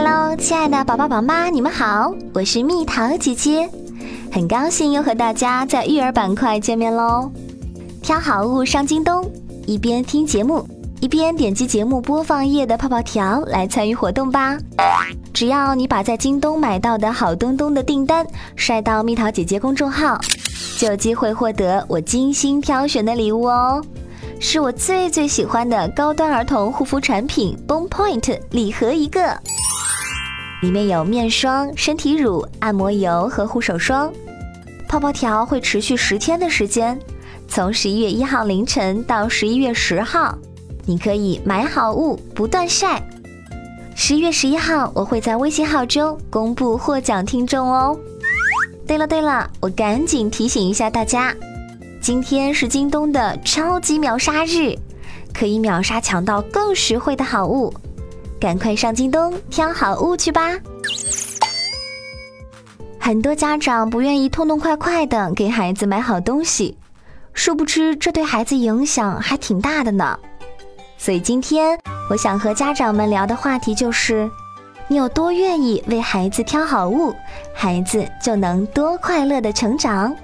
Hello，亲爱的宝宝宝妈，你们好，我是蜜桃姐姐，很高兴又和大家在育儿板块见面喽。挑好物上京东，一边听节目，一边点击节目播放页的泡泡条来参与活动吧。只要你把在京东买到的好东东的订单晒到蜜桃姐姐公众号，就有机会获得我精心挑选的礼物哦。是我最最喜欢的高端儿童护肤产品 Bone Point 礼盒一个，里面有面霜、身体乳、按摩油和护手霜。泡泡条会持续十天的时间，从十一月一号凌晨到十一月十号，你可以买好物不断晒。十一月十一号我会在微信号中公布获奖听众哦。对了对了，我赶紧提醒一下大家。今天是京东的超级秒杀日，可以秒杀抢到更实惠的好物，赶快上京东挑好物去吧！很多家长不愿意痛痛快快的给孩子买好东西，殊不知这对孩子影响还挺大的呢。所以今天我想和家长们聊的话题就是：你有多愿意为孩子挑好物，孩子就能多快乐的成长。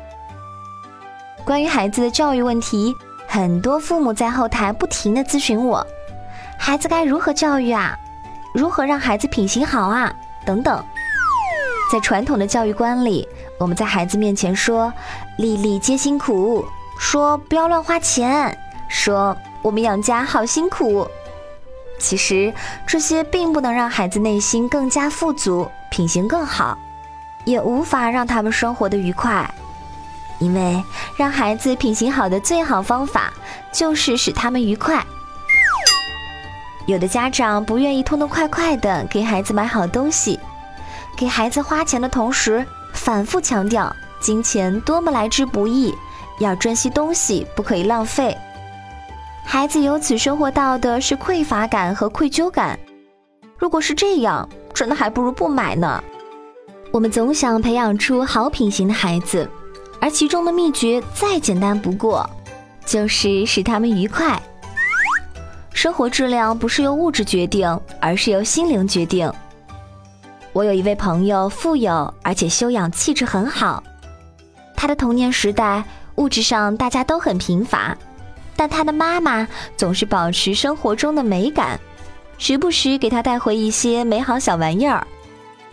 关于孩子的教育问题，很多父母在后台不停的咨询我，孩子该如何教育啊？如何让孩子品行好啊？等等。在传统的教育观里，我们在孩子面前说“粒粒皆辛苦”，说不要乱花钱，说我们养家好辛苦。其实这些并不能让孩子内心更加富足，品行更好，也无法让他们生活的愉快。因为让孩子品行好的最好方法，就是使他们愉快。有的家长不愿意痛痛快快的给孩子买好东西，给孩子花钱的同时，反复强调金钱多么来之不易，要珍惜东西，不可以浪费。孩子由此收获到的是匮乏感和愧疚感。如果是这样，真的还不如不买呢。我们总想培养出好品行的孩子。而其中的秘诀再简单不过，就是使他们愉快。生活质量不是由物质决定，而是由心灵决定。我有一位朋友，富有而且修养气质很好。他的童年时代物质上大家都很贫乏，但他的妈妈总是保持生活中的美感，时不时给他带回一些美好小玩意儿，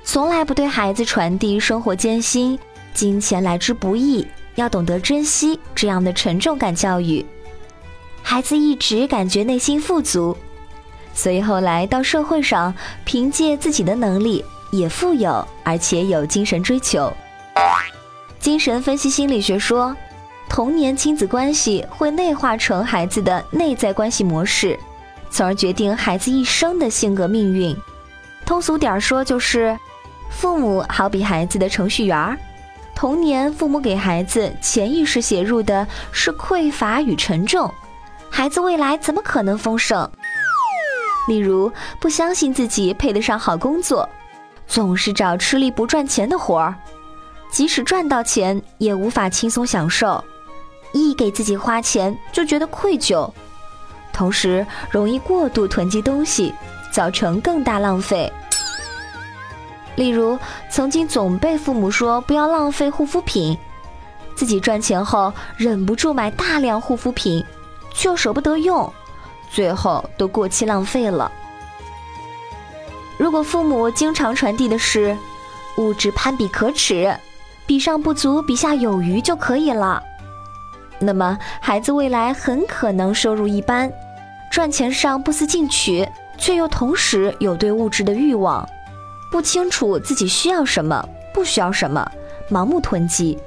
从来不对孩子传递生活艰辛。金钱来之不易，要懂得珍惜这样的沉重感教育，孩子一直感觉内心富足，所以后来到社会上，凭借自己的能力也富有，而且有精神追求。精神分析心理学说，童年亲子关系会内化成孩子的内在关系模式，从而决定孩子一生的性格命运。通俗点说，就是父母好比孩子的程序员儿。童年，父母给孩子潜意识写入的是匮乏与沉重，孩子未来怎么可能丰盛？例如，不相信自己配得上好工作，总是找吃力不赚钱的活儿，即使赚到钱也无法轻松享受，一给自己花钱就觉得愧疚，同时容易过度囤积东西，造成更大浪费。例如，曾经总被父母说不要浪费护肤品，自己赚钱后忍不住买大量护肤品，却又舍不得用，最后都过期浪费了。如果父母经常传递的是物质攀比可耻，比上不足，比下有余就可以了，那么孩子未来很可能收入一般，赚钱上不思进取，却又同时有对物质的欲望。不清楚自己需要什么，不需要什么，盲目囤积。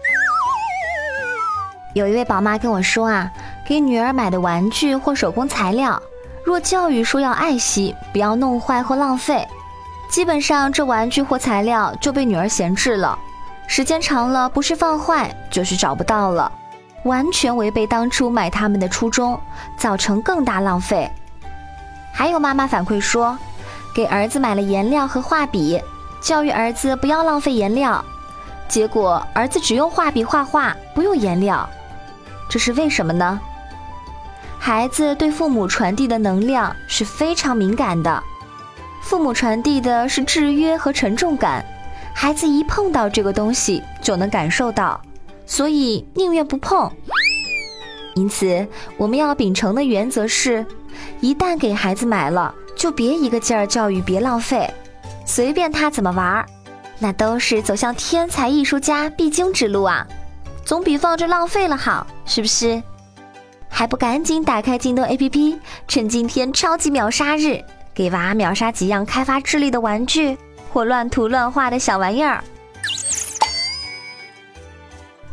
有一位宝妈跟我说啊，给女儿买的玩具或手工材料，若教育说要爱惜，不要弄坏或浪费，基本上这玩具或材料就被女儿闲置了，时间长了不是放坏就是找不到了，完全违背当初买它们的初衷，造成更大浪费。还有妈妈反馈说。给儿子买了颜料和画笔，教育儿子不要浪费颜料，结果儿子只用画笔画画，不用颜料，这是为什么呢？孩子对父母传递的能量是非常敏感的，父母传递的是制约和沉重感，孩子一碰到这个东西就能感受到，所以宁愿不碰。因此，我们要秉承的原则是：一旦给孩子买了，就别一个劲儿教育别浪费，随便他怎么玩，那都是走向天才艺术家必经之路啊，总比放着浪费了好，是不是？还不赶紧打开京东 APP，趁今天超级秒杀日，给娃秒杀几样开发智力的玩具或乱涂乱画的小玩意儿。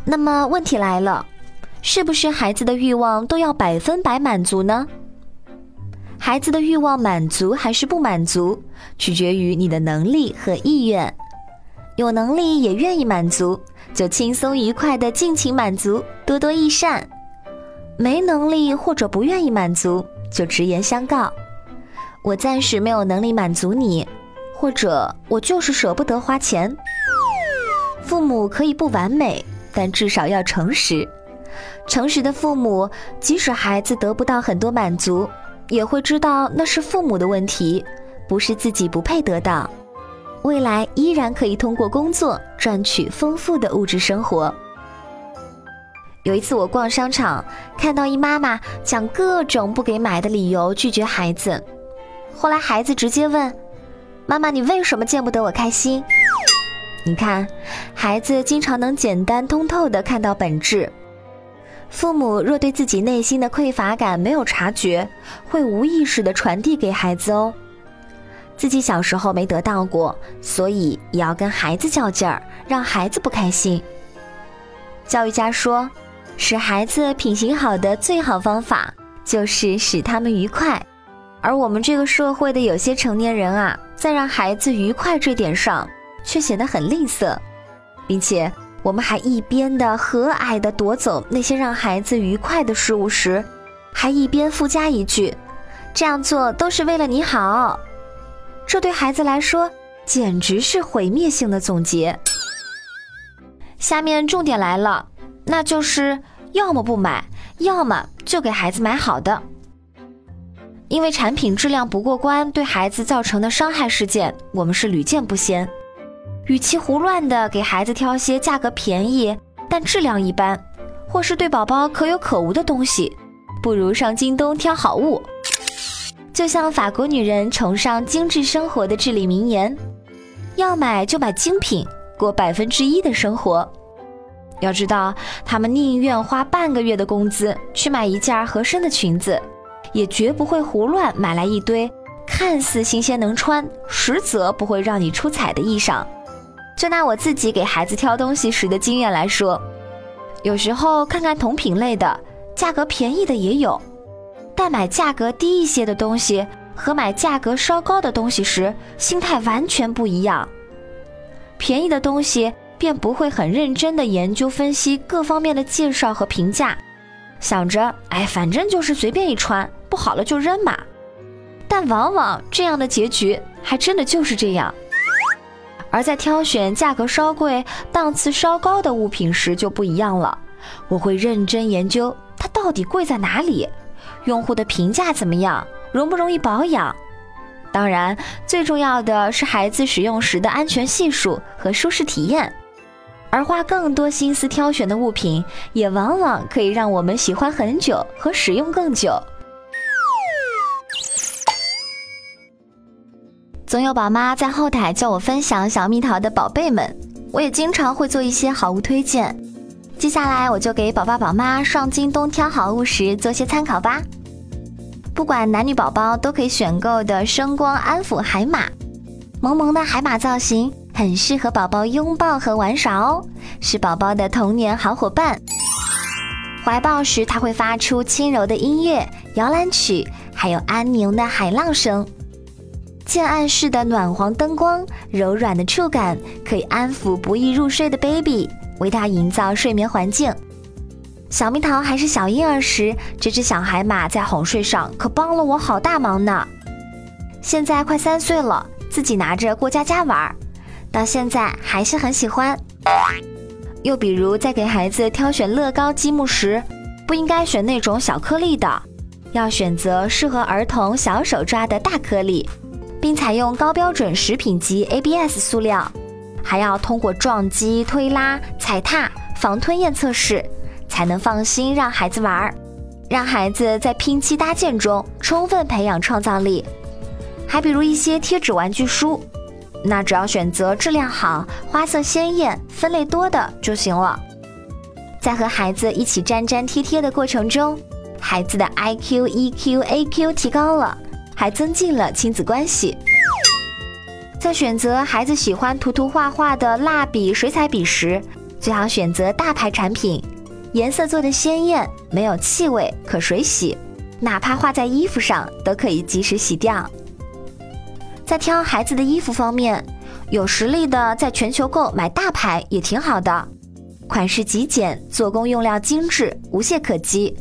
那么问题来了。是不是孩子的欲望都要百分百满足呢？孩子的欲望满足还是不满足，取决于你的能力和意愿。有能力也愿意满足，就轻松愉快的尽情满足，多多益善；没能力或者不愿意满足，就直言相告：我暂时没有能力满足你，或者我就是舍不得花钱。父母可以不完美，但至少要诚实。诚实的父母，即使孩子得不到很多满足，也会知道那是父母的问题，不是自己不配得到。未来依然可以通过工作赚取丰富的物质生活。有一次我逛商场，看到一妈妈讲各种不给买的理由拒绝孩子，后来孩子直接问：“妈妈，你为什么见不得我开心？”你看，孩子经常能简单通透地看到本质。父母若对自己内心的匮乏感没有察觉，会无意识地传递给孩子哦。自己小时候没得到过，所以也要跟孩子较劲儿，让孩子不开心。教育家说，使孩子品行好的最好方法就是使他们愉快。而我们这个社会的有些成年人啊，在让孩子愉快这点上，却显得很吝啬，并且。我们还一边的和蔼的夺走那些让孩子愉快的事物时，还一边附加一句：“这样做都是为了你好。”这对孩子来说简直是毁灭性的总结。下面重点来了，那就是要么不买，要么就给孩子买好的。因为产品质量不过关对孩子造成的伤害事件，我们是屡见不鲜。与其胡乱的给孩子挑些价格便宜但质量一般，或是对宝宝可有可无的东西，不如上京东挑好物。就像法国女人崇尚精致生活的至理名言：要买就买精品，过百分之一的生活。要知道，他们宁愿花半个月的工资去买一件合身的裙子，也绝不会胡乱买来一堆看似新鲜能穿，实则不会让你出彩的衣裳。就拿我自己给孩子挑东西时的经验来说，有时候看看同品类的，价格便宜的也有，但买价格低一些的东西和买价格稍高的东西时，心态完全不一样。便宜的东西便不会很认真的研究分析各方面的介绍和评价，想着哎，反正就是随便一穿，不好了就扔嘛。但往往这样的结局还真的就是这样。而在挑选价格稍贵、档次稍高的物品时就不一样了，我会认真研究它到底贵在哪里，用户的评价怎么样，容不容易保养。当然，最重要的是孩子使用时的安全系数和舒适体验。而花更多心思挑选的物品，也往往可以让我们喜欢很久和使用更久。总有宝妈在后台叫我分享小蜜桃的宝贝们，我也经常会做一些好物推荐。接下来我就给宝爸宝妈上京东挑好物时做些参考吧。不管男女宝宝都可以选购的声光安抚海马，萌萌的海马造型很适合宝宝拥抱和玩耍哦，是宝宝的童年好伙伴。怀抱时它会发出轻柔的音乐摇篮曲，还有安宁的海浪声。渐暗式的暖黄灯光，柔软的触感，可以安抚不易入睡的 baby，为他营造睡眠环境。小蜜桃还是小婴儿时，这只小海马在哄睡上可帮了我好大忙呢。现在快三岁了，自己拿着过家家玩，到现在还是很喜欢。又比如在给孩子挑选乐高积木时，不应该选那种小颗粒的，要选择适合儿童小手抓的大颗粒。并采用高标准食品级 ABS 塑料，还要通过撞击、推拉、踩踏、防吞咽测试，才能放心让孩子玩儿，让孩子在拼漆搭建中充分培养创造力。还比如一些贴纸玩具书，那只要选择质量好、花色鲜艳、分类多的就行了。在和孩子一起粘粘贴贴的过程中，孩子的 I Q、E Q、A Q 提高了，还增进了亲子关系。在选择孩子喜欢涂涂画画的蜡笔、水彩笔时，最好选择大牌产品，颜色做的鲜艳，没有气味，可水洗，哪怕画在衣服上都可以及时洗掉。在挑孩子的衣服方面，有实力的在全球购买大牌也挺好的。款式极简，做工用料精致，无懈可击。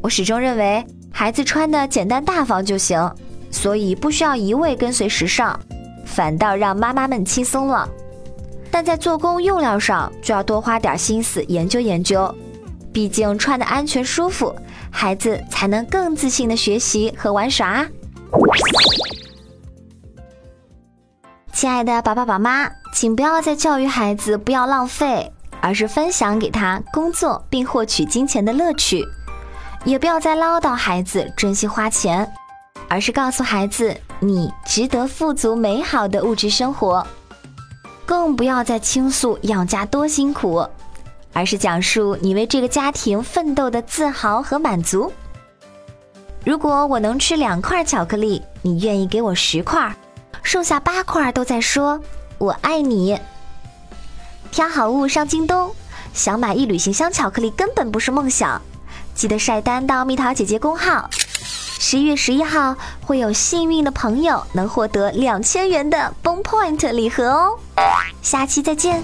我始终认为，孩子穿的简单大方就行，所以不需要一味跟随时尚，反倒让妈妈们轻松了。但在做工用料上，就要多花点心思研究研究，毕竟穿的安全舒服，孩子才能更自信的学习和玩耍。亲爱的宝爸宝妈，请不要再教育孩子不要浪费。而是分享给他工作并获取金钱的乐趣，也不要再唠叨孩子珍惜花钱，而是告诉孩子你值得富足美好的物质生活。更不要再倾诉养家多辛苦，而是讲述你为这个家庭奋斗的自豪和满足。如果我能吃两块巧克力，你愿意给我十块，剩下八块都在说我爱你。挑好物上京东，想买一旅行箱巧克力根本不是梦想。记得晒单到蜜桃姐姐公号，十一月十一号会有幸运的朋友能获得两千元的 Boom Point 礼盒哦。下期再见。